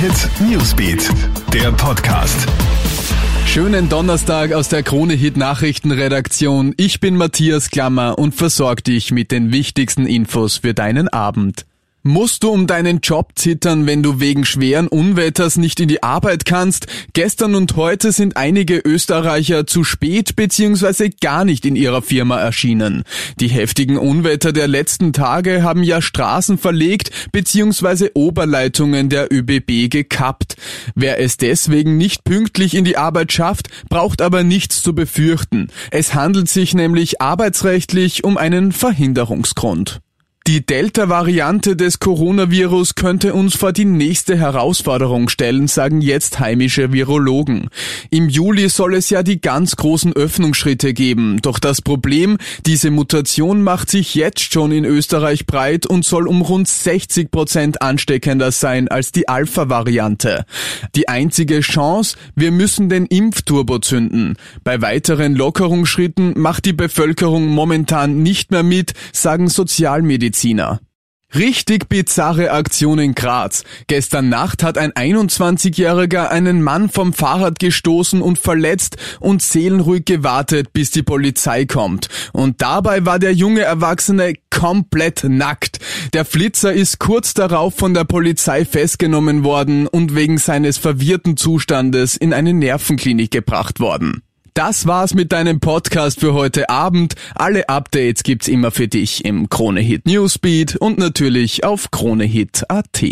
Hit Newsbeat, der Podcast. Schönen Donnerstag aus der Krone Hit Nachrichtenredaktion. Ich bin Matthias Klammer und versorge dich mit den wichtigsten Infos für deinen Abend. Musst du um deinen Job zittern, wenn du wegen schweren Unwetters nicht in die Arbeit kannst? Gestern und heute sind einige Österreicher zu spät bzw. gar nicht in ihrer Firma erschienen. Die heftigen Unwetter der letzten Tage haben ja Straßen verlegt bzw. Oberleitungen der ÖBB gekappt. Wer es deswegen nicht pünktlich in die Arbeit schafft, braucht aber nichts zu befürchten. Es handelt sich nämlich arbeitsrechtlich um einen Verhinderungsgrund. Die Delta-Variante des Coronavirus könnte uns vor die nächste Herausforderung stellen, sagen jetzt heimische Virologen. Im Juli soll es ja die ganz großen Öffnungsschritte geben. Doch das Problem, diese Mutation macht sich jetzt schon in Österreich breit und soll um rund 60 Prozent ansteckender sein als die Alpha-Variante. Die einzige Chance, wir müssen den Impfturbo zünden. Bei weiteren Lockerungsschritten macht die Bevölkerung momentan nicht mehr mit, sagen Sozialmediziner. Mediziner. Richtig bizarre Aktion in Graz. Gestern Nacht hat ein 21-Jähriger einen Mann vom Fahrrad gestoßen und verletzt und seelenruhig gewartet, bis die Polizei kommt. Und dabei war der junge Erwachsene komplett nackt. Der Flitzer ist kurz darauf von der Polizei festgenommen worden und wegen seines verwirrten Zustandes in eine Nervenklinik gebracht worden. Das war's mit deinem Podcast für heute Abend. Alle Updates gibt's immer für dich im Kronehit Newsbeat und natürlich auf kronehit.at.